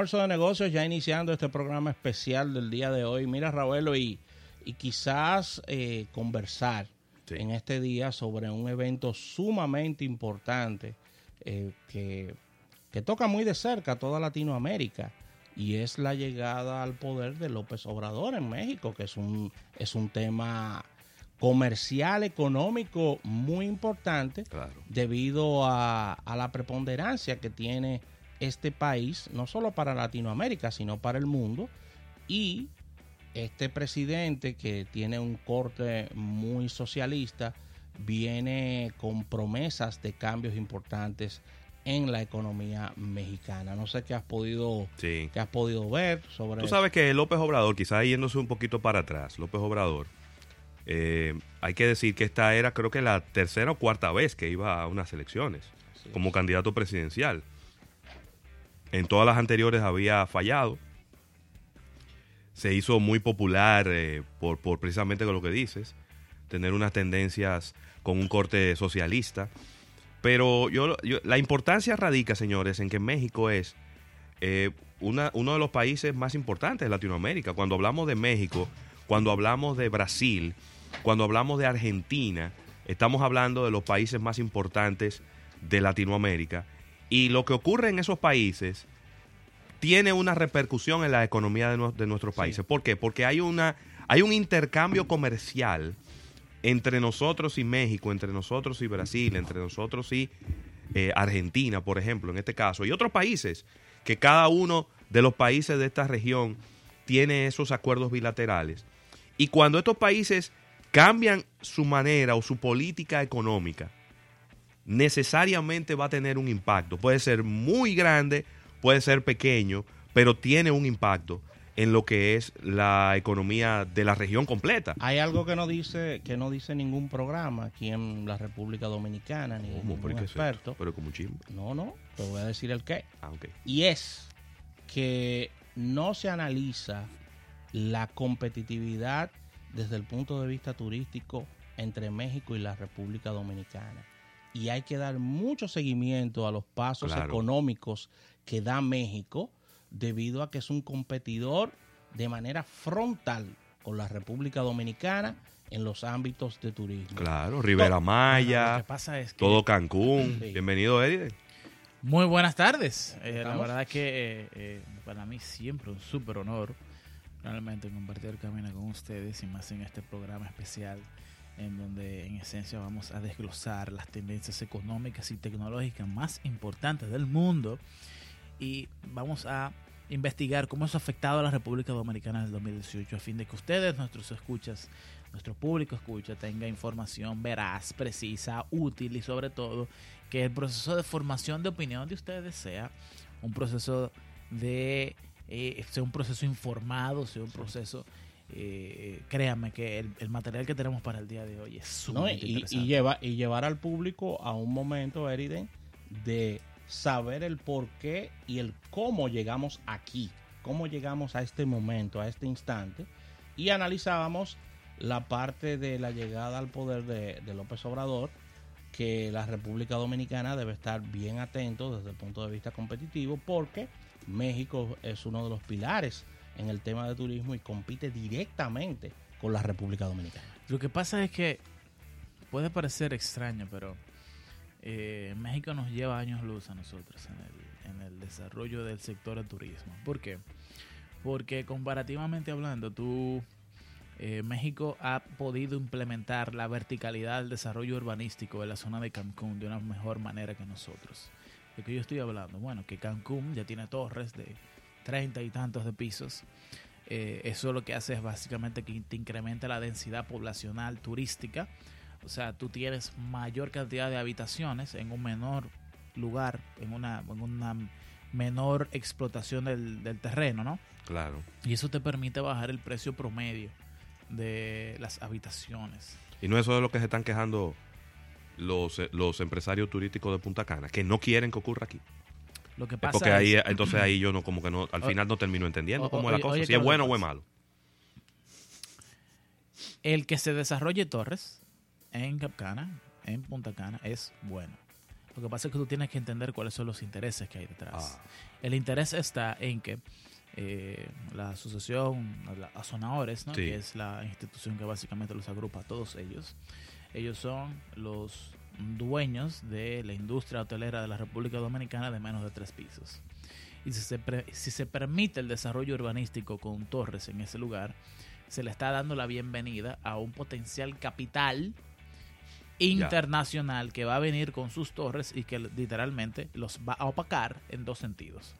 Almuerzo de negocios, ya iniciando este programa especial del día de hoy. Mira, Raúl, y, y quizás eh, conversar Sí. en este día sobre un evento sumamente importante eh, que, que toca muy de cerca a toda Latinoamérica y es la llegada al poder de López Obrador en México, que es un, es un tema comercial, económico muy importante Claro. debido a, a la preponderancia que tiene este país, no solo para Latinoamérica, sino para el mundo. Y este presidente que tiene un corte muy socialista, viene con promesas de cambios importantes en la economía mexicana. No sé qué has podido, Sí. qué has podido ver sobre Tú sabes que López Obrador, quizás yéndose un poquito para atrás, López Obrador, eh, hay que decir que esta era creo que la tercera o cuarta vez que iba a unas elecciones como candidato presidencial. En todas las anteriores había fallado. Se hizo muy popular eh, por, por precisamente con lo que dices, tener unas tendencias con un corte socialista. Pero yo, yo- la importancia radica, señores, en que México es eh, una- uno de los países más importantes de Latinoamérica. Cuando hablamos de México, cuando hablamos de Brasil, cuando hablamos de Argentina, estamos hablando de los países más importantes de Latinoamérica. Y lo que ocurre en esos países tiene una repercusión en la economía de, nue- de nuestros países. ¿Por qué? Porque hay, una, hay un intercambio comercial entre nosotros y México, entre nosotros y Brasil, entre nosotros y eh, Argentina, por ejemplo, en este caso, y otros países, que cada uno de los países de esta región tiene esos acuerdos bilaterales. Y cuando estos países cambian su manera o su política económica, necesariamente va a tener un impacto. Puede ser muy grande, puede ser pequeño, pero tiene un impacto en lo que es la economía de la región completa. Hay algo que no dice que no dice ningún programa aquí en la República Dominicana ni ¿Cómo? experto. Pero como chisme. No, no, te voy a decir el qué. Ah, ok. Y es que no se analiza la competitividad desde el punto de vista turístico entre México y la República Dominicana. Y hay que dar mucho seguimiento a los pasos Claro. económicos que da México debido a que es un competidor de manera frontal con la República Dominicana en los ámbitos de turismo. Claro, Rivera Lo Maya, que pasa es que todo Cancún. Sí. Bienvenido, Eddie. muy buenas tardes. Eh, la verdad es que eh, eh, para mí siempre un súper honor realmente compartir el camino con ustedes y más en este programa especial en donde en esencia vamos a desglosar las tendencias económicas y tecnológicas más importantes del mundo y vamos a investigar cómo eso ha afectado a la República Dominicana en el 2018 a fin de que ustedes, nuestros escuchas, nuestro público escucha, tenga información veraz, precisa, útil y sobre todo que el proceso de formación de opinión de ustedes sea un proceso de eh, sea un proceso informado, sea un proceso eh, créanme que el, el material que tenemos para el día de hoy es ¿no? sumamente Y, interesante. y lleva, y llevar al público a un momento, Eriden, de saber el por qué y el cómo llegamos aquí, cómo llegamos a este momento, a este instante, y analizábamos la parte de la llegada al poder de, de López Obrador, que la República Dominicana debe estar bien atento desde el punto de vista competitivo, porque México es uno de los pilares en el tema de turismo y compite directamente con la República Dominicana. Lo que pasa es que puede parecer extraño, pero eh, México nos lleva años luz a nosotros en el, en el desarrollo del sector del turismo. ¿Por qué? Porque comparativamente hablando, tú, eh, México ha podido implementar la verticalidad del desarrollo urbanístico de la zona de Cancún de una mejor manera que nosotros. ¿De qué yo estoy hablando? Bueno, que Cancún ya tiene torres de treinta y tantos de pisos. Eh, eso lo que hace es básicamente que te incrementa la densidad poblacional turística. O sea, tú tienes mayor cantidad de habitaciones en un menor lugar, en una, en una menor explotación del, del terreno, ¿no? Claro. Y eso te permite bajar el precio promedio de las habitaciones. Y no eso de lo que se están quejando los, eh, los empresarios turísticos de Punta Cana, que no quieren que ocurra aquí. Lo que Es pasa porque es- ahí, entonces ahí yo no, como que no, al final no termino entendiendo o- cómo es la cosa, oye, si ¿qué es bueno o es malo. el que se desarrolle torres en Capcana, en Punta Cana, es bueno. Lo que pasa es que tú tienes que entender cuáles son los intereses que hay detrás. Ah. El interés está en que eh, la asociación, la Azonadores, ¿no? Sí. que es la institución que básicamente los agrupa a todos ellos, ellos son los dueños de la industria hotelera de la República Dominicana de menos de tres pisos. Y si se, pre- si se permite el desarrollo urbanístico con torres en ese lugar, se le está dando la bienvenida a un potencial capital internacional que va a venir con sus torres y que literalmente los va a opacar en dos sentidos.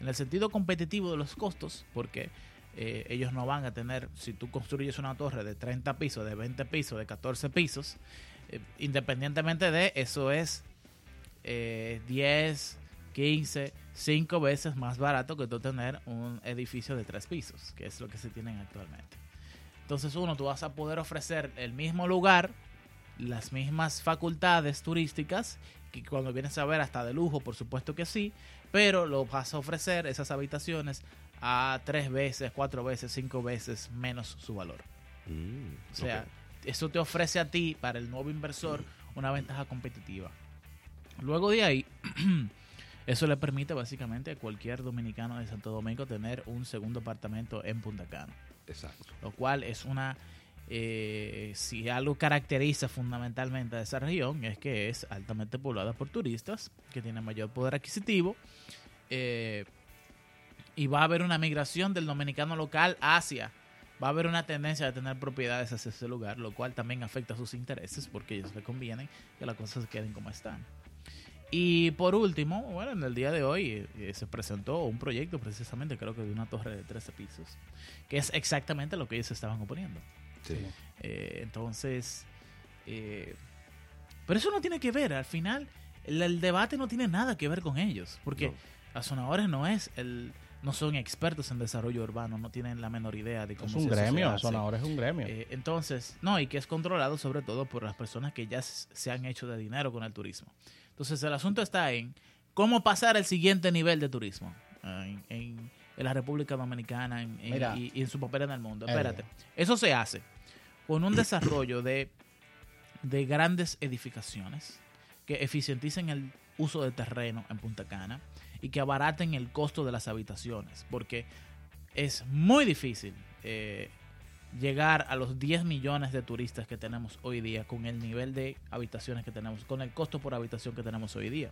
En el sentido competitivo de los costos, porque eh, ellos no van a tener, si tú construyes una torre de 30 pisos, de 20 pisos, de 14 pisos, independientemente de eso es eh, 10, 15, 5 veces más barato que tú tener un edificio de 3 pisos, que es lo que se tienen actualmente. Entonces uno, tú vas a poder ofrecer el mismo lugar, las mismas facultades turísticas, que cuando vienes a ver hasta de lujo, por supuesto que sí, pero lo vas a ofrecer esas habitaciones a tres veces, cuatro veces, cinco veces menos su valor. Mm, O sea. Eso te ofrece a ti, para el nuevo inversor, una ventaja competitiva. Luego de ahí, eso le permite básicamente a cualquier dominicano de Santo Domingo tener un segundo apartamento en Punta Cana Exacto. lo cual es una eh, si algo caracteriza fundamentalmente a esa región es que es altamente poblada por turistas que tienen mayor poder adquisitivo eh, y va a haber una migración del dominicano local hacia va a haber una tendencia de tener propiedades hacia ese lugar lo cual también afecta a sus intereses porque a ellos les conviene que las cosas queden como están y por último, bueno, en el día de hoy eh, se presentó un proyecto precisamente, creo que de una torre de 13 pisos, que es exactamente lo que ellos estaban oponiendo. Sí. Eh, entonces, eh, pero eso no tiene que ver, al final el, el debate no tiene nada que ver con ellos, porque No. Azonadores no es el no son expertos en desarrollo urbano, no tienen la menor idea de cómo Es un se- gremio, hace. Sonador es un gremio. Eh, entonces, no, y que es controlado sobre todo por las personas que ya se han hecho de dinero con el turismo. Entonces, el asunto está en cómo pasar al siguiente nivel de turismo eh, en, en- en la República Dominicana en- en- Mira. y, y en su papel en el mundo. Elia. Espérate, eso se hace con un desarrollo de, de grandes edificaciones que eficienticen el uso de terreno en Punta Cana y que abaraten el costo de las habitaciones, porque es muy difícil eh, llegar a los 10 millones de turistas que tenemos hoy día con el nivel de habitaciones que tenemos, con el costo por habitación que tenemos hoy día.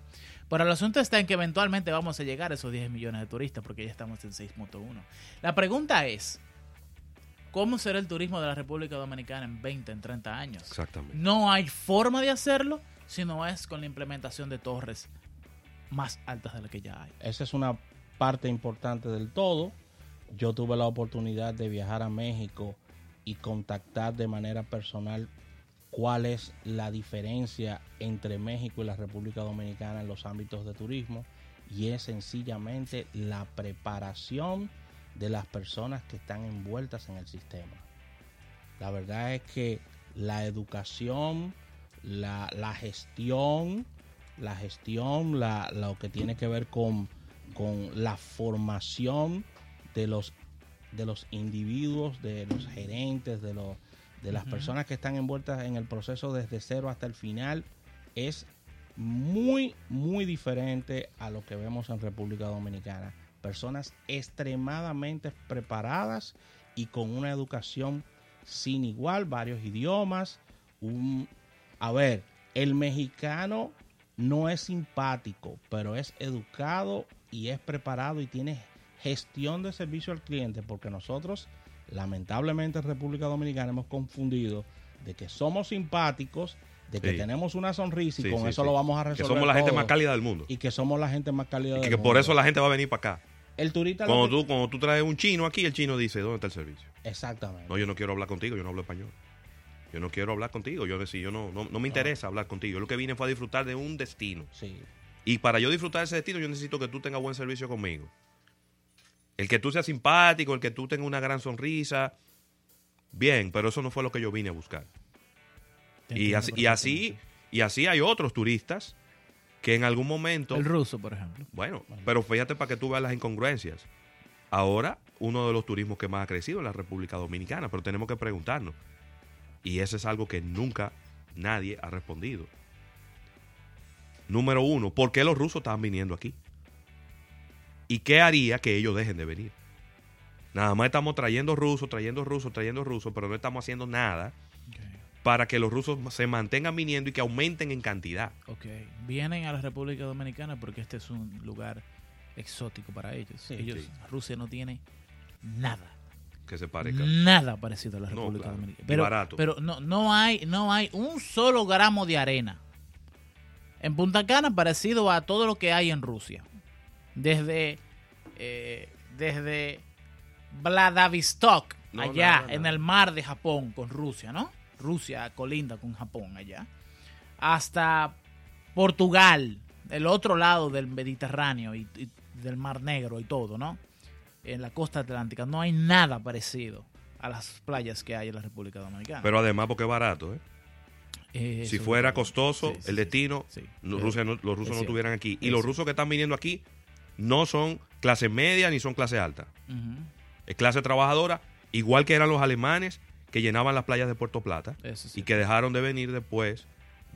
Pero el asunto está en que eventualmente vamos a llegar a esos 10 millones de turistas porque ya estamos en 6.1. La pregunta es, ¿cómo será el turismo de la República Dominicana en 20, en 30 años? Exactamente. No hay forma de hacerlo si no es con la implementación de torres más altas de las que ya hay. Esa es una parte importante del todo. Yo tuve la oportunidad de viajar a México y contactar de manera personal cuál es la diferencia entre México y la República Dominicana en los ámbitos de turismo y es sencillamente la preparación de las personas que están envueltas en el sistema. La verdad es que la educación, la, la gestión, la gestión, la, lo que tiene que ver con, con la formación de los, de los individuos, de los gerentes, de, los, de las personas que están envueltas en el proceso desde cero hasta el final, es muy, muy diferente a lo que vemos en República Dominicana. Personas extremadamente preparadas y con una educación sin igual, varios idiomas. Un, a ver, el mexicano no es simpático, pero es educado y es preparado y tiene gestión de servicio al cliente, porque nosotros, lamentablemente en República Dominicana, hemos confundido de que somos simpáticos, de que Sí. tenemos una sonrisa y Sí, con sí, eso lo vamos a Que resolver. somos la gente más cálida del mundo. Y que somos la gente más cálida Y del que por mundo. eso la gente va a venir para acá. El turista... Cuando que- tú, cuando tú traes un chino aquí, el chino dice, ¿dónde está el servicio? Exactamente. No, yo no quiero hablar contigo, yo no hablo español. Yo no quiero hablar contigo, yo, si yo no, no, no me interesa hablar contigo. Yo lo que vine fue a disfrutar de un destino. Sí. Y para yo disfrutar de ese destino, yo necesito que tú tengas buen servicio conmigo. El que tú seas simpático, el que tú tengas una gran sonrisa, bien, pero eso no fue lo que yo vine a buscar. Y así, y así, y así hay otros turistas que en algún momento, El ruso, por ejemplo. bueno, pero fíjate para que tú veas las incongruencias. Ahora, uno de los turismos que más ha crecido es la República Dominicana, pero tenemos que preguntarnos. Y eso es algo que nunca nadie ha respondido. número uno, ¿por qué los rusos estaban viniendo aquí? ¿Y qué haría que ellos dejen de venir? Nada más estamos trayendo rusos, trayendo rusos, trayendo rusos, pero no estamos haciendo nada para que los rusos se mantengan viniendo y que aumenten en cantidad. Ok, vienen a la República Dominicana porque este es un lugar exótico para ellos. Sí, ellos sí. Rusia no tiene nada, Que se parezca. nada parecido a la No, República claro. Dominicana. Pero, barato. pero no, no hay, no hay un solo gramo de arena en Punta Cana parecido a todo lo que hay en Rusia. Desde, eh, desde Vladivostok, No, allá nada, en el mar de Japón con Rusia, ¿no? Rusia colinda con Japón allá. Hasta Portugal, el otro lado del Mediterráneo y, y del Mar Negro y todo, ¿no? En la costa atlántica no hay nada parecido a las playas que hay en la República Dominicana. Pero además porque es barato, ¿eh? Eh, Si fuera costoso, Sí, sí, el destino, sí. no- los rusos no cierto. estuvieran aquí. Y los rusos que están viniendo aquí no son clase media ni son clase alta. Es clase trabajadora, igual que eran los alemanes que llenaban las playas de Puerto Plata y que dejaron de venir después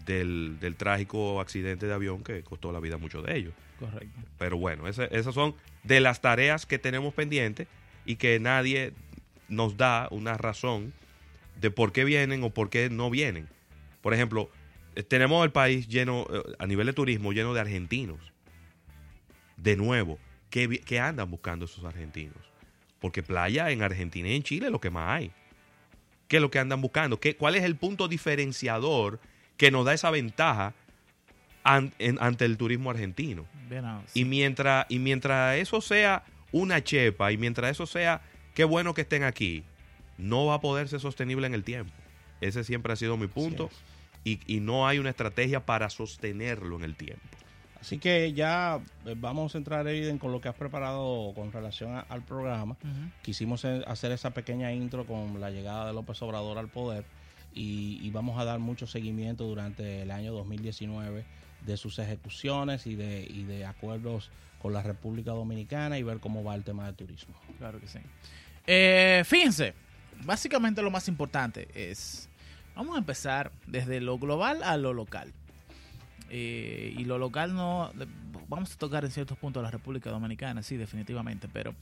del, del trágico accidente de avión que costó la vida a muchos de ellos. Correcto. Pero bueno, esas son de las tareas que tenemos pendientes y que nadie nos da una razón de por qué vienen o por qué no vienen. Por ejemplo, eh, tenemos el país lleno, eh, a nivel de turismo, lleno de argentinos. De nuevo, ¿qué, qué andan buscando esos argentinos? Porque playa en Argentina y en Chile es lo que más hay. ¿Qué es lo que andan buscando? ¿Qué, ¿Cuál es el punto diferenciador que nos da esa ventaja an- en- ante el turismo argentino? Y mientras, y mientras eso sea una chepa y mientras eso sea qué bueno que estén aquí, no va a poder ser sostenible en el tiempo. Ese siempre ha sido mi punto y, y no hay una estrategia para sostenerlo en el tiempo. Así que ya eh, vamos a entrar, con lo que has preparado con relación a- al programa. Quisimos eh, hacer esa pequeña intro con la llegada de López Obrador al poder y, y vamos a dar mucho seguimiento durante el año 2019 de sus ejecuciones y de, y de acuerdos con la República Dominicana y ver cómo va el tema del turismo. Claro que sí. Eh, fíjense, básicamente lo más importante es, vamos a empezar desde lo global a lo local. Eh, y lo local no, vamos a tocar en ciertos puntos la República Dominicana, sí, definitivamente, pero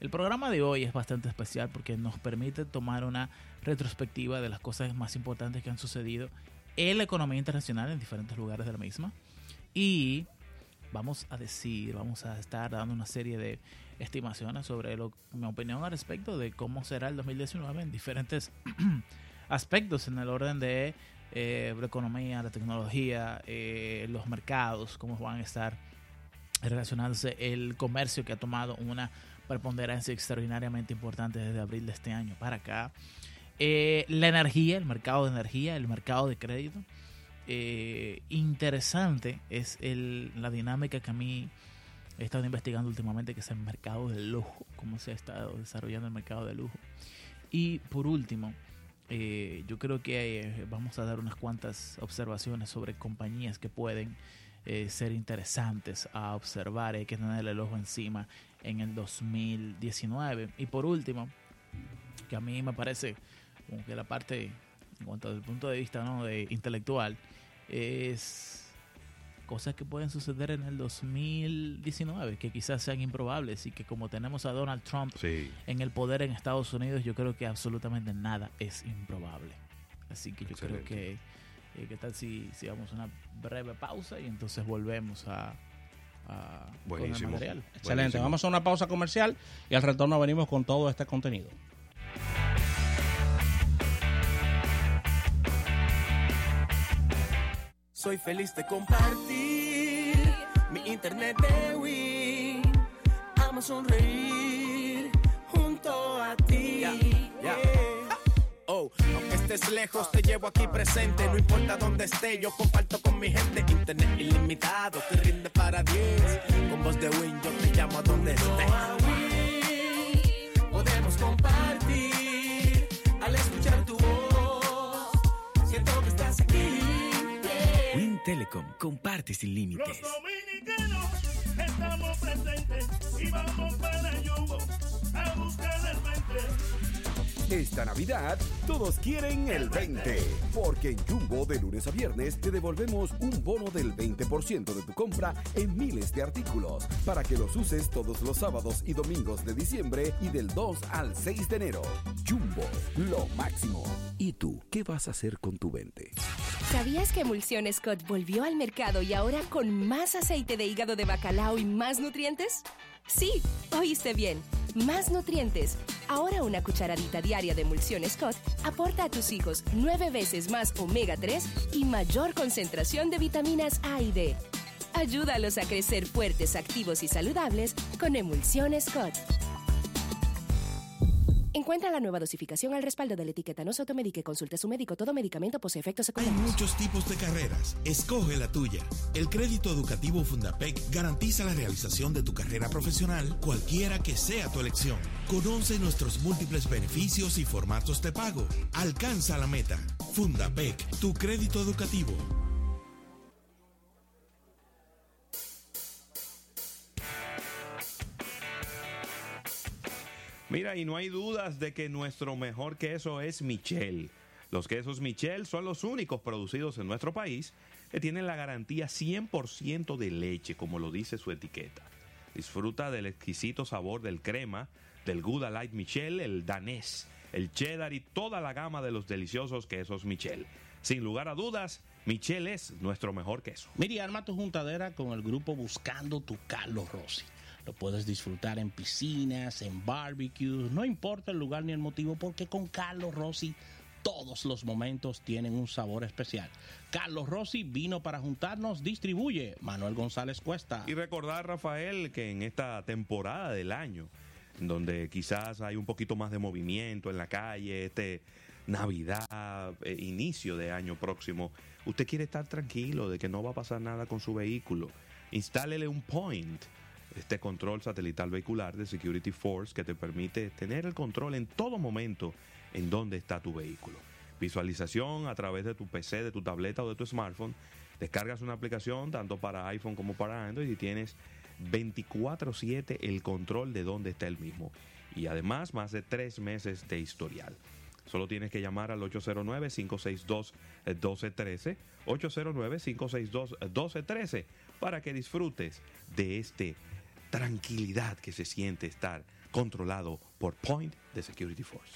el programa de hoy es bastante especial porque nos permite tomar una retrospectiva de las cosas más importantes que han sucedido en la economía internacional en diferentes lugares de la misma. Y vamos a decir, vamos a estar dando una serie de estimaciones sobre lo, mi opinión al respecto de cómo será el 2019 en diferentes aspectos en el orden de eh, la economía, la tecnología, eh, los mercados, cómo van a estar relacionándose el comercio que ha tomado una preponderancia extraordinariamente importante desde abril de este año para acá. Eh, la energía, el mercado de energía, el mercado de crédito. Eh, interesante es el, la dinámica que a mí he estado investigando últimamente, que es el mercado del lujo, cómo se ha estado desarrollando el mercado del lujo. Y por último, eh, yo creo que eh, vamos a dar unas cuantas observaciones sobre compañías que pueden eh, ser interesantes a observar, hay que tener el ojo encima en el 2019. Y por último, que a mí me parece como que la parte, en cuanto al punto de vista ¿no? de intelectual, es cosas que pueden suceder en el 2019, que quizás sean improbables y que como tenemos a Donald Trump Sí. en el poder en Estados Unidos, yo creo que absolutamente nada es improbable. Así que yo Excelente. creo que, eh, ¿qué tal si, si vamos a una breve pausa y entonces volvemos a, a con el Buenísimo. material? Excelente. Buenísimo. Vamos a una pausa comercial y al retorno venimos con todo este contenido. Soy feliz de compartir mi internet de Wii. Amo sonreír estés lejos, te llevo aquí presente. No importa dónde esté, yo comparto con mi gente. Internet ilimitado que rinde para 10. Con voz de Win, yo te llamo a donde estés. Podemos compartir al escuchar tu voz. Siento que estás aquí. Win Telecom, comparte sin límites. Los dominicanos estamos presentes y vamos para Yugo a buscar el mente. Esta Navidad, todos quieren el 20. Porque en Jumbo, de lunes a viernes, te devolvemos un bono del 20% de tu compra en miles de artículos. Para que los uses todos los sábados y domingos de diciembre y del 2 al 6 de enero. Jumbo, lo máximo. ¿Y tú qué vas a hacer con tu 20? ¿Sabías que Emulsión Scott volvió al mercado y ahora con más aceite de hígado de bacalao y más nutrientes? Sí, oíste bien, más nutrientes. Ahora una cucharadita diaria de Emulsión Scott aporta a tus hijos nueve veces más omega 3 y mayor concentración de vitaminas A y D. Ayúdalos a crecer fuertes, activos y saludables con Emulsión Scott. Encuentra la nueva dosificación al respaldo de la etiqueta. No se automedique, consulte a su médico. Todo medicamento posee efectos Hay secundarios. muchos tipos de carreras. Escoge la tuya. El crédito educativo Fundapec garantiza la realización de tu carrera profesional, cualquiera que sea tu elección. Conoce nuestros múltiples beneficios y formatos de pago. Alcanza la meta. Fundapec, tu crédito educativo. Mira, y no hay dudas de que nuestro mejor queso es Michel. Los quesos Michel son los únicos producidos en nuestro país que tienen la garantía 100% de leche, como lo dice su etiqueta. Disfruta del exquisito sabor del crema, del Gouda Light Michel, el danés, el cheddar y toda la gama de los deliciosos quesos Michel. Sin lugar a dudas, Michel es nuestro mejor queso. Mira, y arma tu juntadera con el grupo Buscando tu Carlos Rossi. Lo puedes disfrutar en piscinas, en barbecues, no importa el lugar ni el motivo, porque con Carlos Rossi todos los momentos tienen un sabor especial. Carlos Rossi vino para juntarnos, distribuye Manuel González Cuesta. Y recordar, Rafael, que en esta temporada del año, donde quizás hay un poquito más de movimiento en la calle, este Navidad, eh, inicio de año próximo, usted quiere estar tranquilo de que no va a pasar nada con su vehículo. Instálele un point, este control satelital vehicular de Security Force que te permite tener el control en todo momento en dónde está tu vehículo. Visualización a través de tu PC, de tu tableta o de tu smartphone. Descargas una aplicación tanto para iPhone como para Android y tienes 24/7 el control de dónde está el mismo. Y además más de tres meses de historial. Solo tienes que llamar al 809-562-1213, 809-562-1213 para que disfrutes de este tranquilidad que se siente estar controlado por Point de Security Force.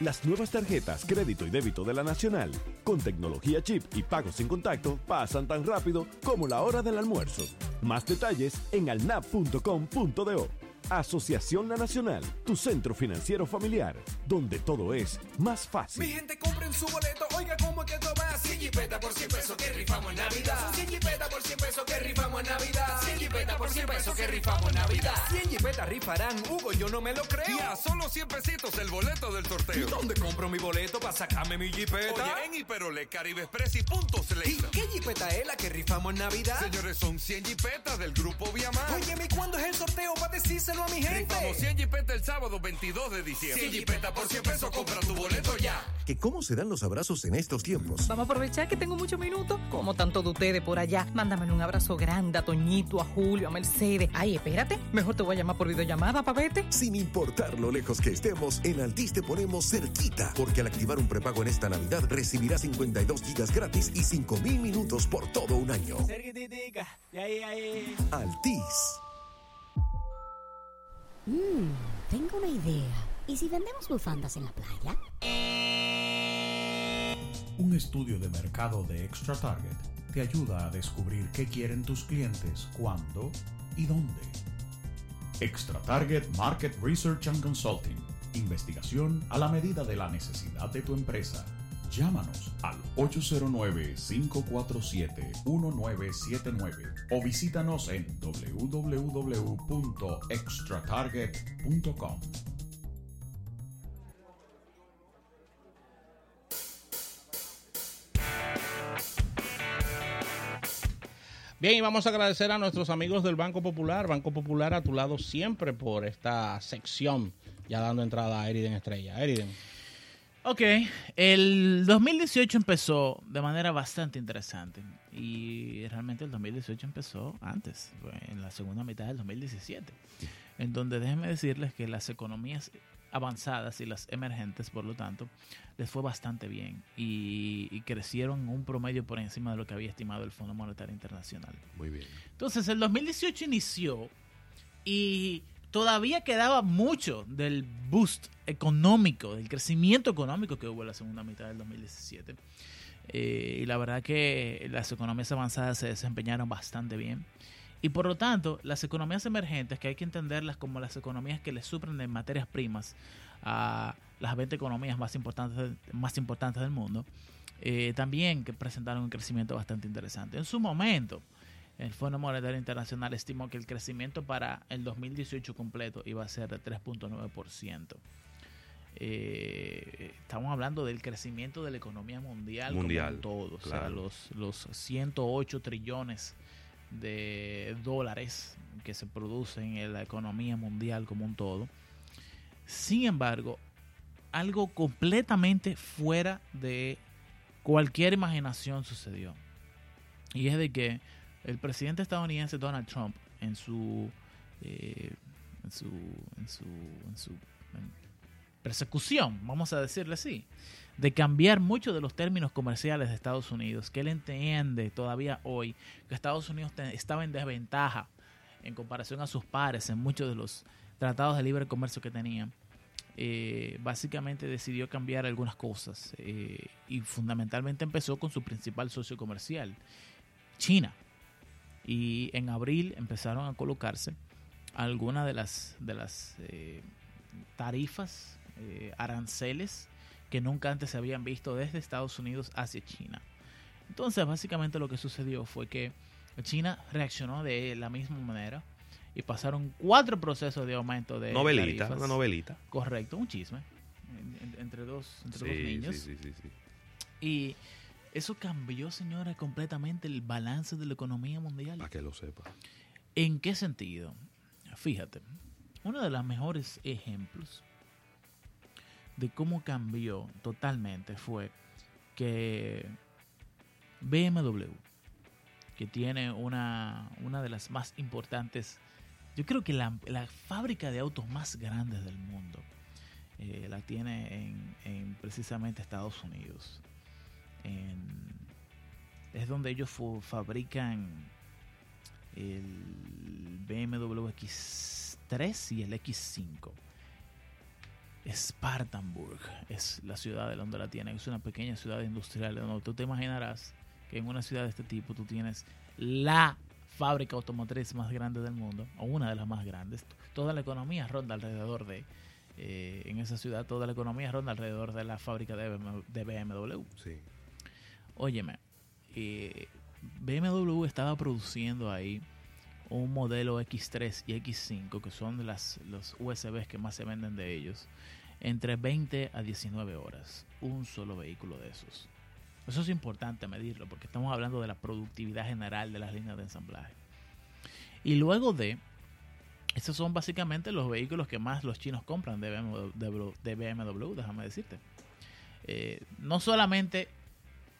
Las nuevas tarjetas crédito y débito de la Nacional, con tecnología chip y pagos sin contacto, pasan tan rápido como la hora del almuerzo. Más detalles en alnap.com.do. Asociación La Nacional, tu centro financiero familiar, donde todo es más Mi fácil. gente compren su boleto, oiga cómo es que esto va 100 jipeta por 100 pesos que rifamos en Navidad 100 jipeta por 100 pesos que rifamos en Navidad 100 jipeta por 100 pesos que rifamos en Navidad 100 jipetas rifarán, Hugo, yo no me lo creo Y a solo 100 pesitos el boleto del sorteo. ¿Y dónde compro mi boleto para sacarme mi jipeta? Oye, en Hiperole, Caribe Express y puntos ¿Y qué jipeta es la que rifamos en Navidad? Señores, son 100 jipetas del grupo Viamar. Oye, ¿y cuándo es el sorteo para decírselo a mi gente? Rifamos 100 jipetas el sábado 22 de diciembre. 100 jipetas por 100 pesos, compra tu boleto ya. ¿Que cómo se dan los abrazos en estos tiempos? Vamos a aprovechar que tengo muchos minutos. Como tanto de ustedes por allá. Mándame un abrazo grande a Toñito, a Julio, a Mercedes. Ay, espérate. Mejor te voy a llamar por videollamada, pa' verte. Sin importar lo lejos que estemos, en Altis te ponemos cerquita, porque al activar un prepago en esta Navidad recibirás 52 gigas gratis y 5000 minutos por todo un año. Altis. Mmm, tengo una idea. ¿Y si vendemos bufandas en la playa? Un estudio de mercado de Extra Target te ayuda a descubrir qué quieren tus clientes, cuándo y dónde. Extra Target Market Research and Consulting. Investigación a la medida de la necesidad de tu empresa. Llámanos al 809-547-1979 o visítanos en www.extratarget.com. Bien, y vamos a agradecer a nuestros amigos del Banco Popular, Banco Popular a tu lado siempre por esta sección, ya dando entrada a Eriden Estrella. Eriden. Ok, el 2018 empezó de manera bastante interesante y realmente el 2018 empezó antes, en la segunda mitad del 2017. en donde déjenme decirles que las economías avanzadas y las emergentes, por lo tanto, les fue bastante bien y, y crecieron un promedio por encima de lo que había estimado el Fondo Monetario Internacional. Muy bien. Entonces, el 2018 inició y todavía quedaba mucho del boost económico, del crecimiento económico que hubo en la segunda mitad del 2017. Eh, y la verdad que las economías avanzadas se desempeñaron bastante bien. Y por lo tanto, las economías emergentes, que hay que entenderlas como las economías que le suplen de materias primas a las 20 economías más importantes, más importantes del mundo, eh, también que presentaron un crecimiento bastante interesante. En su momento, el Fondo Monetario Internacional estimó que el crecimiento para el 2018 completo iba a ser de 3.9%. Eh, estamos hablando del crecimiento de la economía mundial, Mundial, como un todo, o sea, los, los 108 trillones de dólares que se producen en la economía mundial como un todo. Sin embargo, algo completamente fuera de cualquier imaginación sucedió. Y es de que el presidente estadounidense Donald Trump en su eh, en su en su, persecución, vamos a decirle así, de cambiar muchos de los términos comerciales de Estados Unidos, que él entiende todavía hoy que Estados Unidos estaba en desventaja en comparación a sus pares en muchos de los tratados de libre comercio que tenían. Eh, básicamente decidió cambiar algunas cosas eh, y fundamentalmente empezó con su principal socio comercial, China. Y en abril empezaron a colocarse algunas de las, eh, tarifas, aranceles que nunca antes se habían visto desde Estados Unidos hacia China. Entonces, básicamente lo que sucedió fue que China reaccionó de la misma manera y pasaron cuatro procesos de aumento de Novelita, tarifas. una novelita. Correcto, un chisme en- en- entre dos, entre dos Sí, niños. sí, sí, sí, sí. Y eso cambió, señora, completamente el balance de la economía mundial. Para que lo sepa. ¿En qué sentido? Fíjate, uno de los mejores ejemplos de cómo cambió totalmente fue que BMW, que tiene una, una de las más importantes, yo creo que la, fábrica de autos más grandes del mundo, eh, la tiene en, en precisamente Estados Unidos. Es donde ellos fabrican el BMW X3 y el X5. Spartanburg es la ciudad de donde la tienen. Es una pequeña ciudad industrial donde tú te imaginarás que en una ciudad de este tipo tú tienes la fábrica automotriz más grande del mundo, o una de las más grandes. Toda la economía ronda alrededor de, eh, en esa ciudad, toda la economía ronda alrededor de la fábrica de BMW. de BMW. Sí. Óyeme, eh, BMW estaba produciendo ahí un modelo X3 y X5, que son las, los USBs que más se venden de ellos, entre 20 a 19 horas. Un solo vehículo de esos. Eso es importante medirlo, porque estamos hablando de la productividad general de las líneas de ensamblaje. Y luego de, estos son básicamente los vehículos que más los chinos compran de BMW, déjame decirte. Eh, no solamente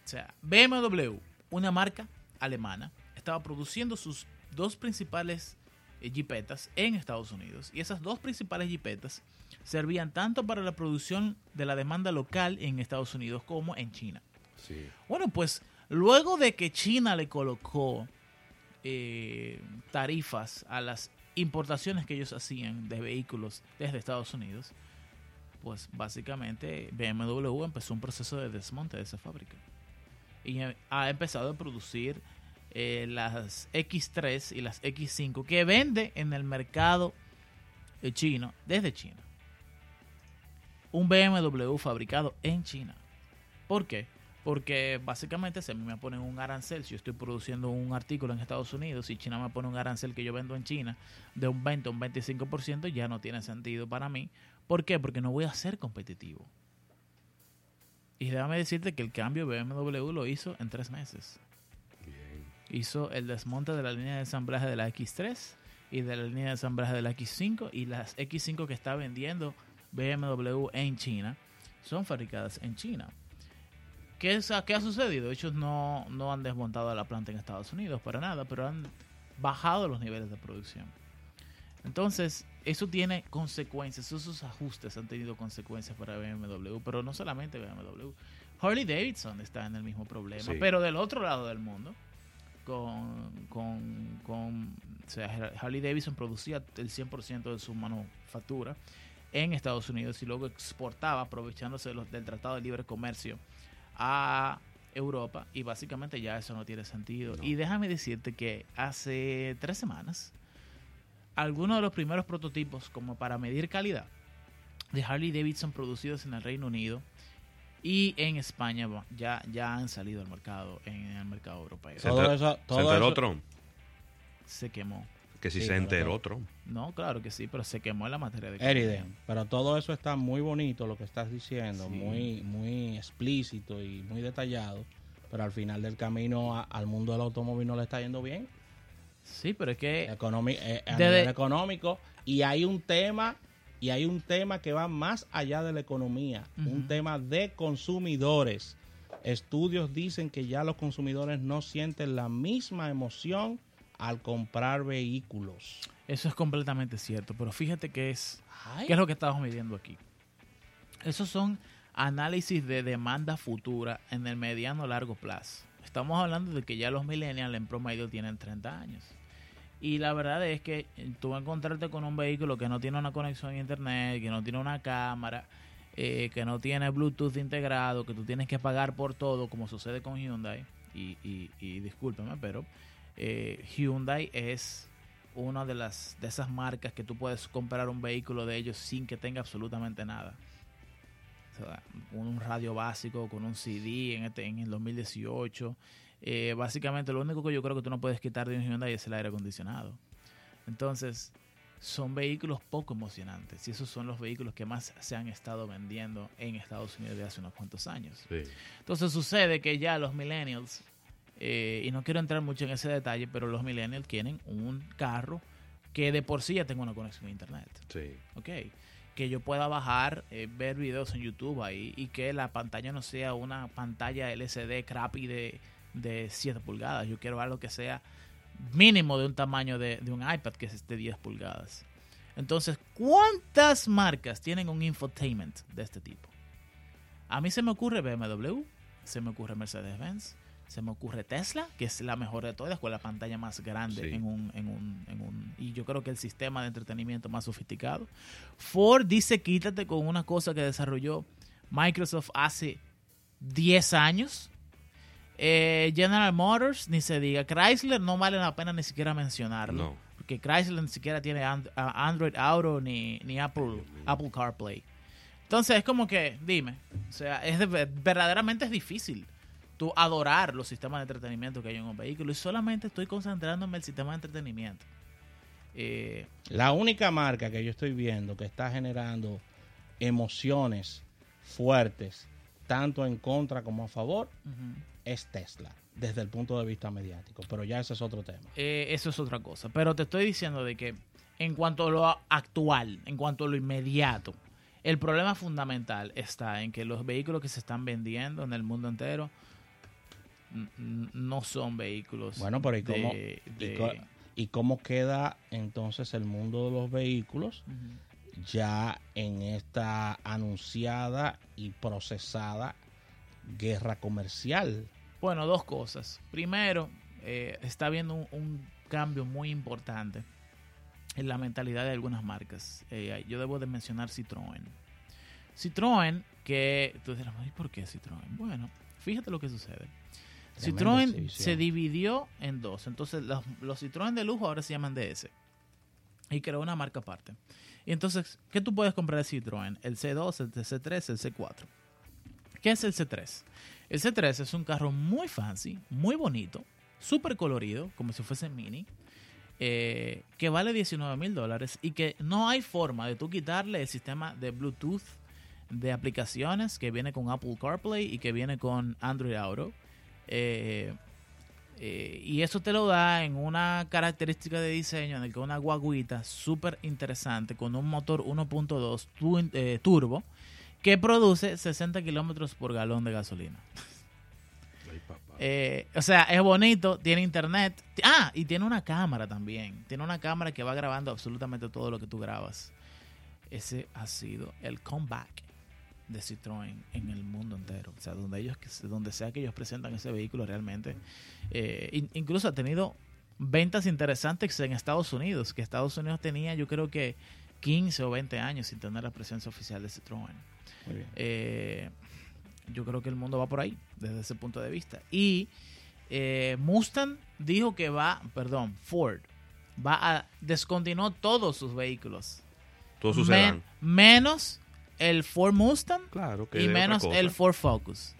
o sea, BMW, una marca alemana, estaba produciendo sus dos principales eh, jipetas en Estados Unidos. Y esas dos principales jipetas servían tanto para la producción de la demanda local en Estados Unidos como en China. Bueno, pues luego de que China le colocó eh, tarifas a las importaciones que ellos hacían de vehículos desde Estados Unidos, pues básicamente BMW empezó un proceso de desmonte de esa fábrica. Y ha empezado a producir eh, las X3 y las X5 que vende en el mercado eh, chino desde China. Un BMW fabricado en China. ¿Por qué? Porque básicamente si a mí me ponen un arancel, si yo estoy produciendo un artículo en Estados Unidos y China me pone un arancel que yo vendo en China de un 20 o un 25%, ya no tiene sentido para mí. ¿Por qué? Porque no voy a ser competitivo. Y déjame decirte que el cambio BMW lo hizo en tres meses. Hizo el desmonte de la línea de ensamblaje de la X3 y de la línea de ensamblaje de la X5 y las X5 que está vendiendo BMW en China son fabricadas en China. ¿Qué, es- qué ha sucedido? Ellos no, no han desmontado la planta en Estados Unidos para nada, pero han bajado los niveles de producción. Entonces, eso tiene consecuencias, esos ajustes han tenido consecuencias para BMW, pero no solamente BMW. Harley Davidson está en el mismo problema, Sí. pero del otro lado del mundo, con, con, con o sea, Harley Davidson producía el 100% de su manufactura en Estados Unidos y luego exportaba aprovechándose de los- del Tratado de Libre Comercio a Europa y básicamente ya eso no tiene sentido. Y déjame decirte que hace tres semanas, algunos de los primeros prototipos como para medir calidad de Harley Davidson producidos en el Reino Unido y en España ya, ya han salido al mercado, en el mercado europeo. Se enter- se enteró Trump. Se quemó. Que si Sí, se enteró Trump. No, claro que sí, pero se quemó en la materia de Eriden, pero todo eso está muy bonito lo que estás diciendo, muy muy explícito y muy detallado, pero al final del camino a- al mundo del automóvil no le está yendo bien. Sí, pero es que Economi- eh, a Desde- nivel económico y hay un tema y hay un tema que va más allá de la economía, un tema de consumidores. Estudios dicen que ya los consumidores no sienten la misma emoción al comprar vehículos. Eso es completamente cierto, pero fíjate que es, Ay. ¿qué es lo que estamos midiendo aquí? Esos son análisis de demanda futura en el mediano largo plazo. Estamos hablando de que ya los millennials en promedio tienen 30 años. Y la verdad es que tú vas a encontrarte con un vehículo que no tiene una conexión a internet, que no tiene una cámara, eh, que no tiene Bluetooth integrado, que tú tienes que pagar por todo, como sucede con Hyundai. Y, y, y discúlpame, pero eh, Hyundai es una de las de esas marcas que tú puedes comprar un vehículo de ellos sin que tenga absolutamente nada. O sea, un radio básico con un CD en, este, en el 2018. Eh, básicamente lo único que yo creo que tú no puedes quitar de un Hyundai es el aire acondicionado. Entonces, son vehículos poco emocionantes y esos son los vehículos que más se han estado vendiendo en Estados Unidos de hace unos cuantos años. Sí. Entonces sucede que ya los millennials, eh, y no quiero entrar mucho en ese detalle, pero los millennials quieren un carro que de por sí ya tenga una conexión a internet. Sí. Ok. Que yo pueda bajar, eh, ver videos en YouTube ahí y que la pantalla no sea una pantalla LCD crappy de, de 7 pulgadas. Yo quiero algo que sea mínimo de un tamaño de, de un iPad que es de 10 pulgadas. Entonces, ¿cuántas marcas tienen un infotainment de este tipo? A mí se me ocurre BMW, se me ocurre Mercedes-Benz, se me ocurre Tesla, que es la mejor de todas, con la pantalla más grande Sí. en, un, en, un, en un... Y yo creo que el sistema de entretenimiento más sofisticado. Ford dice quítate con una cosa que desarrolló Microsoft hace 10 años. Eh, General Motors, ni se diga. Chrysler no vale la pena ni siquiera mencionarlo. No. Porque Chrysler ni siquiera tiene and- Android Auto ni, ni Apple, Apple CarPlay. Entonces es como que, dime, o sea, es de- verdaderamente es difícil tú adorar los sistemas de entretenimiento que hay en un vehículo y solamente estoy concentrándome en el sistema de entretenimiento. Eh, La única marca que yo estoy viendo que está generando emociones fuertes, tanto en contra como a favor, es Tesla, desde el punto de vista mediático. Pero ya ese es otro tema. Eh, eso es otra cosa. Pero te estoy diciendo de que en cuanto a lo actual, en cuanto a lo inmediato, el problema fundamental está en que los vehículos que se están vendiendo en el mundo entero no son vehículos. Bueno, pero ¿y cómo, de- y co- y cómo queda entonces el mundo de los vehículos ya en esta anunciada y procesada guerra comercial? Bueno, dos cosas. Primero, eh, está habiendo un, un cambio muy importante en la mentalidad de algunas marcas. Eh, yo debo de mencionar Citroën. Citroën, que tú dirás, "Ay, ¿por qué Citroën? Bueno, fíjate lo que sucede. Citroën exhibición. se dividió en dos. Entonces, los, los Citroën de lujo ahora se llaman DS. Y creó una marca aparte. Y entonces, ¿qué tú puedes comprar de Citroën? El C2, el C3, el C4. ¿Qué es el C3? El C3 es un carro muy fancy, muy bonito, súper colorido, como si fuese mini, eh, que vale 19 mil dólares y que no hay forma de tú quitarle el sistema de Bluetooth de aplicaciones que viene con Apple CarPlay y que viene con Android Auto. Eh, eh, y eso te lo da en una característica de diseño en el que una guaguita súper interesante con un motor 1.2 tu- eh, turbo que produce 60 kilómetros por galón de gasolina. Eh, o sea, es bonito, tiene internet. Ah, y tiene una cámara también. Tiene una cámara que va grabando absolutamente todo lo que tú grabas. Ese ha sido el comeback de Citroën en el mundo entero. O sea, donde ellos, donde sea que ellos presentan ese vehículo realmente. Eh, in- incluso ha tenido ventas interesantes en Estados Unidos, que Estados Unidos tenía yo creo que 15 o 20 años sin tener la presencia oficial de Citroën. Muy bien. Eh, yo creo que el mundo va por ahí, desde ese punto de vista. Y eh, Mustang dijo que va, perdón, Ford va a descontinuó todos sus vehículos. Todos sus Men- menos el Ford Mustang Claro, que y menos el Ford Focus.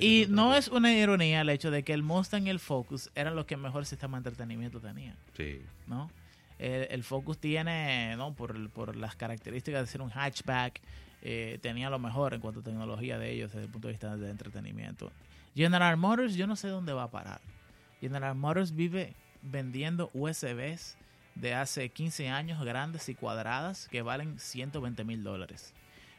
Y no es una ironía el hecho de que el Mustang y el Focus eran los que mejor sistema de entretenimiento tenían. Sí. ¿no? El, el Focus tiene, ¿no? Por, por las características de ser un hatchback, eh, tenía lo mejor en cuanto a tecnología de ellos desde el punto de vista de entretenimiento. General Motors, yo no sé dónde va a parar. General Motors vive vendiendo USBs de hace 15 años grandes y cuadradas que valen 120 mil dólares.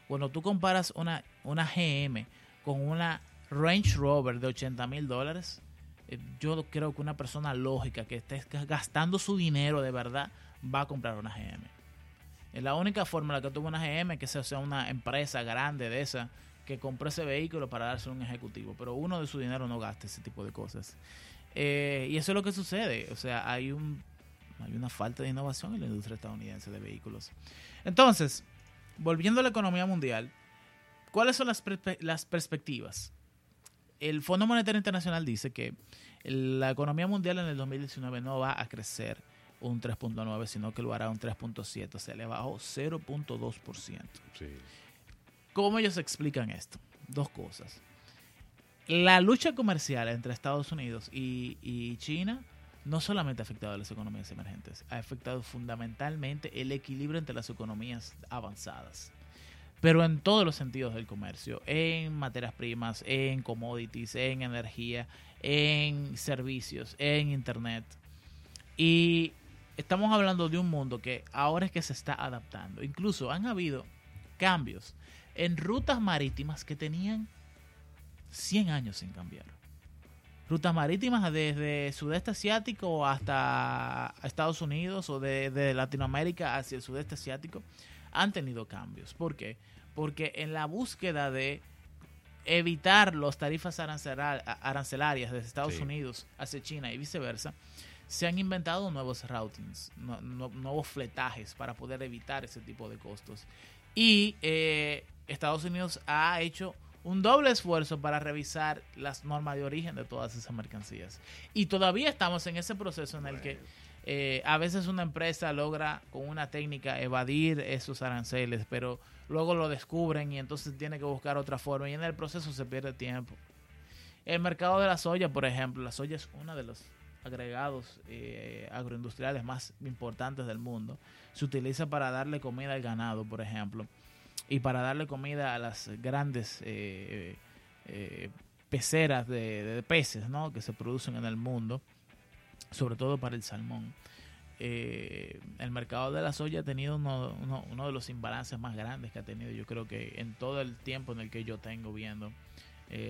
Cuando tú comparas una, una GM con una Range Rover de 80 mil dólares, eh, yo creo que una persona lógica que esté gastando su dinero de verdad va a comprar una GM. Es la única forma en la que tuvo una GM que sea una empresa grande de esa que compró ese vehículo para darse un ejecutivo, pero uno de su dinero no gasta ese tipo de cosas. Eh, y eso es lo que sucede, o sea, hay un hay una falta de innovación en la industria estadounidense de vehículos. Entonces, volviendo a la economía mundial, ¿cuáles son las, perspe- las perspectivas? El Fondo Monetario Internacional dice que la economía mundial en el 2019 no va a crecer un 3.9, sino que lo hará un 3.7, o sea, le bajó 0.2%. ¿Cómo ellos explican esto? Dos cosas. La lucha comercial entre Estados Unidos y, y China no solamente ha afectado a las economías emergentes, ha afectado fundamentalmente el equilibrio entre las economías avanzadas. Pero en todos los sentidos del comercio, en materias primas, en commodities, en energía, en servicios, en internet. Y estamos hablando de un mundo que ahora es que se está adaptando. Incluso han habido cambios en rutas marítimas que tenían 100 años sin cambiar. Rutas marítimas desde sudeste asiático hasta Estados Unidos o de, de Latinoamérica hacia el sudeste asiático han tenido cambios. ¿Por qué? Porque en la búsqueda de evitar las tarifas arancela- arancelarias desde Estados Sí. Unidos hacia China y viceversa, se han inventado nuevos routings, no- no- nuevos fletajes para poder evitar ese tipo de costos. Y eh, Estados Unidos ha hecho un doble esfuerzo para revisar las normas de origen de todas esas mercancías. Y todavía estamos en ese proceso en el que eh, a veces una empresa logra con una técnica evadir esos aranceles, pero luego lo descubren y entonces tiene que buscar otra forma y en el proceso se pierde tiempo. El mercado de la soya, por ejemplo, la soya es uno de los agregados eh, agroindustriales más importantes del mundo. Se utiliza para darle comida al ganado, por ejemplo, y para darle comida a las grandes eh, eh, peceras de, peces ¿no? que se producen en el mundo, sobre todo para el salmón. Eh, el mercado de la soya ha tenido uno, de los imbalances más grandes que ha tenido, yo creo que en todo el tiempo en el que yo tengo viendo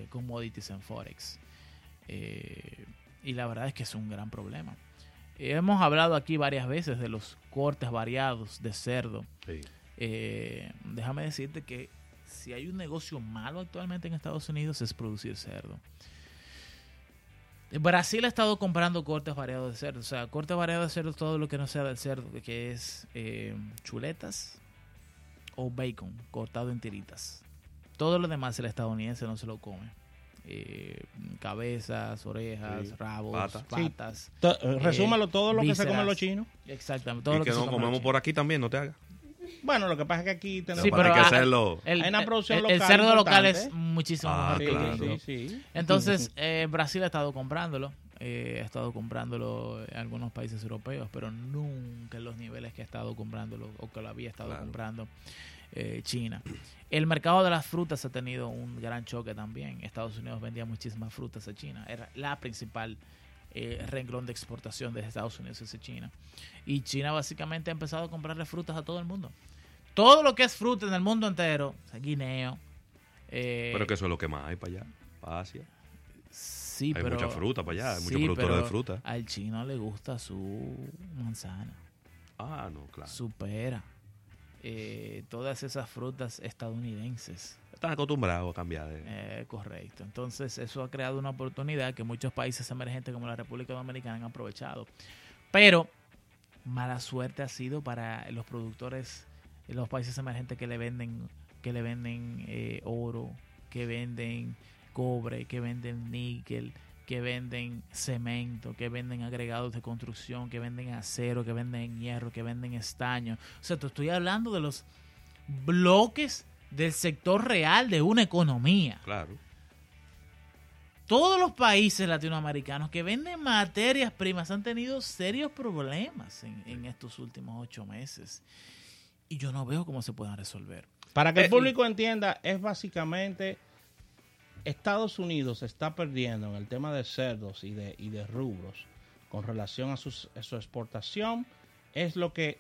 commodities en Forex. Y la verdad es que es un gran problema. Hemos hablado aquí varias veces de los cortes variados de cerdo. Eh, déjame decirte que si hay un negocio malo actualmente en Estados Unidos es producir cerdo. Brasil ha estado comprando cortes variados de cerdo. O sea, cortes variados de cerdo es todo lo que no sea del cerdo, que es eh, chuletas o bacon cortado en tiritas. Todo lo demás el estadounidense no se lo come. Eh, cabezas, orejas, Sí. rabos, Pata. patas. Sí. Eh, resúmalo, todo lo que se comen los chinos. Exactamente. Todo y lo que, que, no comemos por aquí también, no te hagas. Bueno, lo que pasa es que aquí tenemos Sí, pero que ah, hacerlo. el, Hay una producción el- el local cerdo local es muchísimo Ah, el claro. gringo. Sí, sí. Entonces, eh, Brasil ha estado comprándolo. eh, ha estado comprándolo en algunos países europeos, pero nunca en los niveles que ha estado comprándolo o que lo había estado Claro. comprando eh, China. El mercado de las frutas ha tenido un gran choque también. Estados Unidos vendía muchísimas frutas a China. Era la principal eh, renglón de exportación desde Estados Unidos hacia China. Y China básicamente ha empezado a comprarle frutas a todo el mundo. Todo lo que es fruta en el mundo entero, o sea, guineo. eh, Pero que eso es lo que más hay para allá, para Asia. Sí, hay pero, mucha fruta para allá, hay sí, muchos productores de fruta. Al chino le gusta su manzana, Ah, no, claro. su pera, eh, todas esas frutas estadounidenses. Están acostumbrados a cambiar. Eh, correcto. Entonces, eso ha creado una oportunidad que muchos países emergentes como la República Dominicana han aprovechado. Pero, mala suerte ha sido para los productores los países emergentes que le venden, que le venden eh, oro, que venden cobre, que venden níquel, que venden cemento, que venden agregados de construcción, que venden acero, que venden hierro, que venden estaño. O sea, te estoy hablando de los bloques del sector real de una economía. Claro. Todos los países latinoamericanos que venden materias primas han tenido serios problemas en, en estos últimos ocho meses. Y yo no veo cómo se puedan resolver. Para que Eh, el público entienda, es básicamente Estados Unidos está perdiendo en el tema de cerdos y de, y de rubros con relación a, sus- a su exportación. Es lo que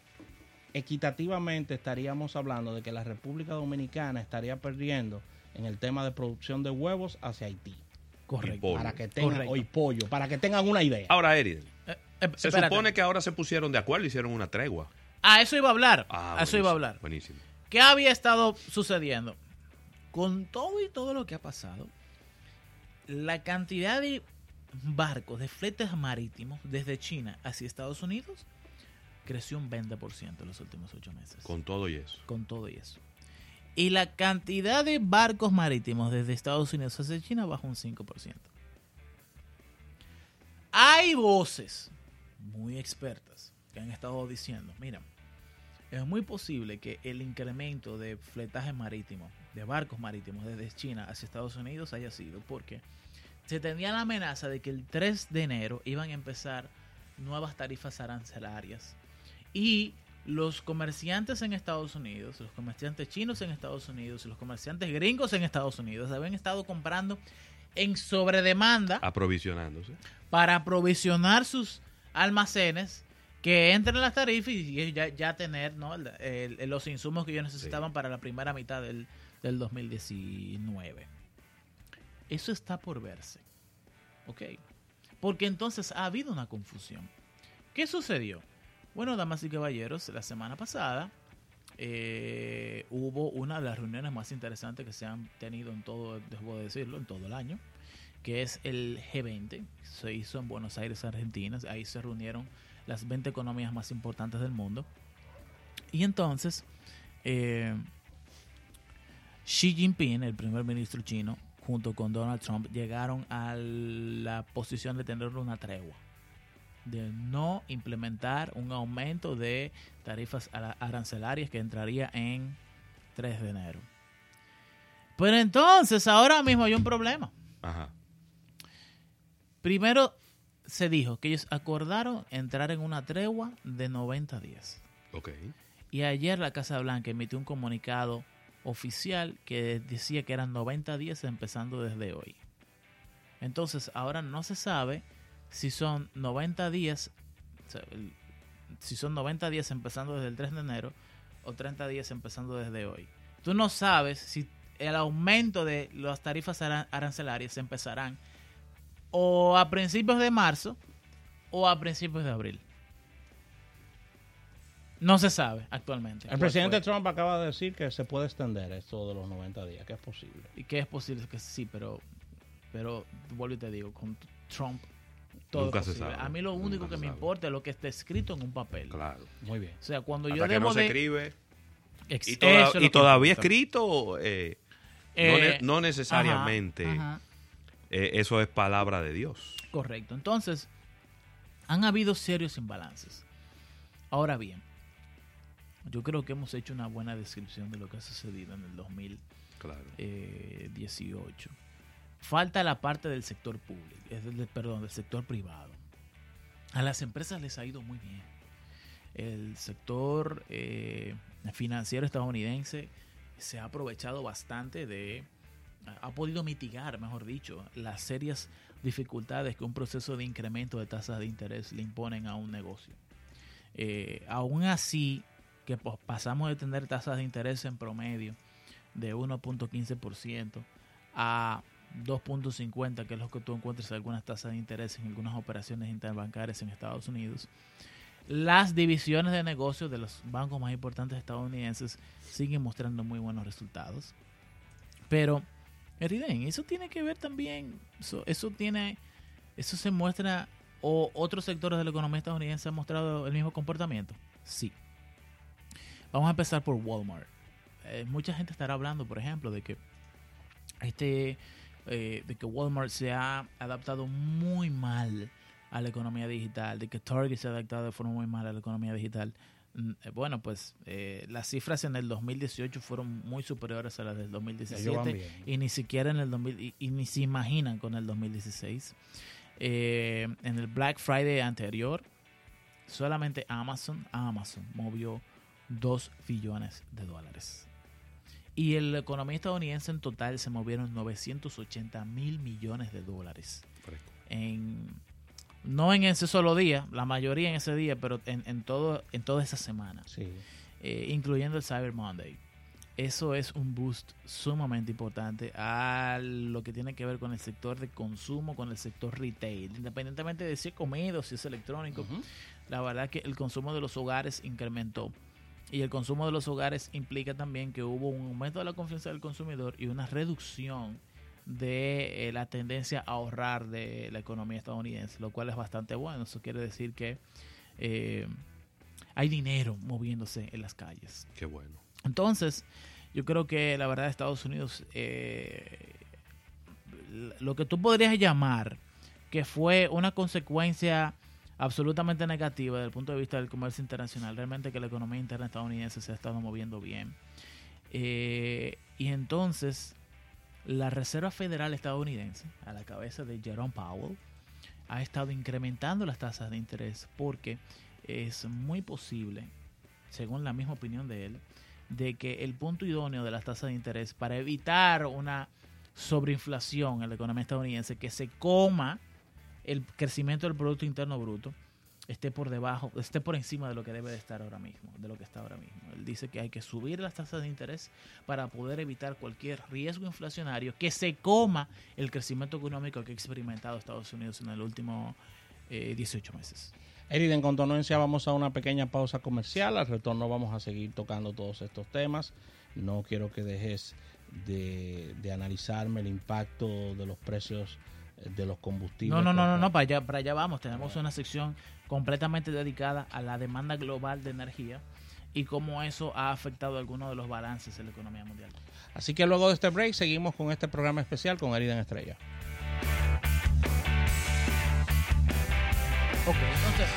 equitativamente estaríamos hablando de que la República Dominicana estaría perdiendo en el tema de producción de huevos hacia Haití. Correcto. Para que tengan, Correcto. o y pollo, para que tengan una idea. Ahora, Eriden, se espérate. supone que ahora se pusieron de acuerdo y hicieron una tregua. A eso iba a hablar. Ah, a eso iba a hablar. Buenísimo. ¿Qué había estado sucediendo? Con todo y todo lo que ha pasado, la cantidad de barcos, de fletes marítimos desde China hacia Estados Unidos creció un 20% en los últimos ocho meses. Con todo y eso. Con todo y eso. Y la cantidad de barcos marítimos desde Estados Unidos hacia China bajó un 5%. Hay voces muy expertas que han estado diciendo, mira, es muy posible que el incremento de fletaje marítimo, de barcos marítimos desde China hacia Estados Unidos haya sido porque se tenía la amenaza de que el 3 de enero iban a empezar nuevas tarifas arancelarias y los comerciantes en Estados Unidos, los comerciantes chinos en Estados Unidos los comerciantes gringos en Estados Unidos habían estado comprando en sobredemanda Aprovisionándose. para aprovisionar sus almacenes que entren en las tarifas y ya, ya tener ¿no? el- el- los insumos que ellos necesitaban para la primera mitad del, del 2019. Eso está por verse. ¿Ok? Porque entonces ha habido una confusión. ¿Qué sucedió? Bueno, damas y caballeros, la semana pasada eh, hubo una de las reuniones más interesantes que se han tenido en todo, debo decirlo, en todo el año, que es el G20. Se hizo en Buenos Aires, Argentina. Ahí se reunieron las 20 economías más importantes del mundo. Y entonces, eh, Xi Jinping, el primer ministro chino, junto con Donald Trump, llegaron a la posición de tener una tregua de no implementar un aumento de tarifas ara- arancelarias que entraría en 3 de enero. Pero entonces, ahora mismo hay un problema. Ajá. Primero se dijo que ellos acordaron entrar en una tregua de 90 días. Ok. Y ayer la Casa Blanca emitió un comunicado oficial que decía que eran 90 días empezando desde hoy. Entonces, ahora no se sabe si son 90 días, o sea, el- si son 90 días empezando desde el 3 de enero o 30 días empezando desde hoy. Tú no sabes si el aumento de las tarifas aran- arancelarias empezarán o a principios de marzo o a principios de abril. No se sabe actualmente. El presidente fue. Trump acaba de decir que se puede extender esto de los 90 días, que es posible. Y que es posible que sí, pero, pero vuelvo y te digo, con Trump todo Nunca es se posible. sabe. A mí lo único Nunca que se me sabe. importa es lo que está escrito en un papel. Claro. Muy bien. O sea, cuando Hasta yo que debo no se de- escribe. Ex- Y, toda- todavía escrito, eh, no, Eh, ne- no necesariamente ajá, ajá. eh, eso es palabra de Dios. Correcto. Entonces, han habido serios imbalances. Ahora bien, yo creo que hemos hecho una buena descripción de lo que ha sucedido en el 2018. Falta la parte del sector público, del- perdón, del sector privado. A las empresas les ha ido muy bien. El sector eh, financiero estadounidense se ha aprovechado bastante de, ha podido mitigar, mejor dicho, las serias dificultades que un proceso de incremento de tasas de interés le imponen a un negocio. Eh, aún así, que pasamos de tener tasas de interés en promedio de 1.15% a 2.50, que es lo que tú encuentras en algunas tasas de interés en algunas operaciones interbancarias en Estados Unidos. Las divisiones de negocios de los bancos más importantes estadounidenses siguen mostrando muy buenos resultados. Pero, Eriden, eso tiene que ver también, eso, tiene, eso se muestra, o otros sectores de la economía estadounidense han mostrado el mismo comportamiento. Sí. Vamos a empezar por Walmart. Eh, mucha gente estará hablando, por ejemplo, de que este eh, de que Walmart se ha adaptado muy mal a la economía digital, de que Target se ha adaptado de forma muy mal a la economía digital. Mm, eh, Bueno, pues eh, las cifras en el 2018 fueron muy superiores a las del Ellos van 2017 bien. y ni siquiera en el 2000 y, y ni se imaginan con el 2016. Eh, en el Black Friday anterior, solamente Amazon, Amazon movió 2 billones de dólares. Y en la economía estadounidense en total se movieron 980 mil millones de dólares. En, no en ese solo día, la mayoría en ese día, pero en, en todo, en toda esa semana. Eh, incluyendo el Cyber Monday. Eso es un boost sumamente importante a lo que tiene que ver con el sector de consumo, con el sector retail. Independientemente de si es comida o si es electrónico, la verdad que el consumo de los hogares incrementó. Y el consumo de los hogares implica también que hubo un aumento de la confianza del consumidor y una reducción de eh, la tendencia a ahorrar de la economía estadounidense, lo cual es bastante bueno. Eso quiere decir que eh, hay dinero moviéndose en las calles. Qué bueno. Entonces, yo creo que la verdad Estados Unidos, eh, lo que tú podrías llamar que fue una consecuencia absolutamente negativa desde el punto de vista del comercio internacional, realmente que la economía interna estadounidense se ha estado moviendo bien. Eh, y entonces, la Reserva Federal estadounidense, a la cabeza de Jerome Powell, ha estado incrementando las tasas de interés porque es muy posible, según la misma opinión de él, de que el punto idóneo de las tasas de interés para evitar una sobreinflación en la economía estadounidense que se coma el crecimiento del Producto Interno Bruto esté por debajo, esté por encima de lo que debe de estar ahora mismo, de lo que está ahora mismo. Él dice que hay que subir las tasas de interés para poder evitar cualquier riesgo inflacionario que se coma el crecimiento económico que ha experimentado Estados Unidos en el último eh, 18 meses. Erid, en contonencia vamos a una pequeña pausa comercial. Al retorno vamos a seguir tocando todos estos temas. No quiero que dejes de, analizarme el impacto de los precios de los combustibles. No, no, no, no, no, para allá, para allá vamos. Tenemos una sección completamente dedicada a la demanda global de energía y cómo eso ha afectado algunos de los balances en la economía mundial. Así que luego de este break seguimos con este programa especial con Herida en Estrella. Ok, entonces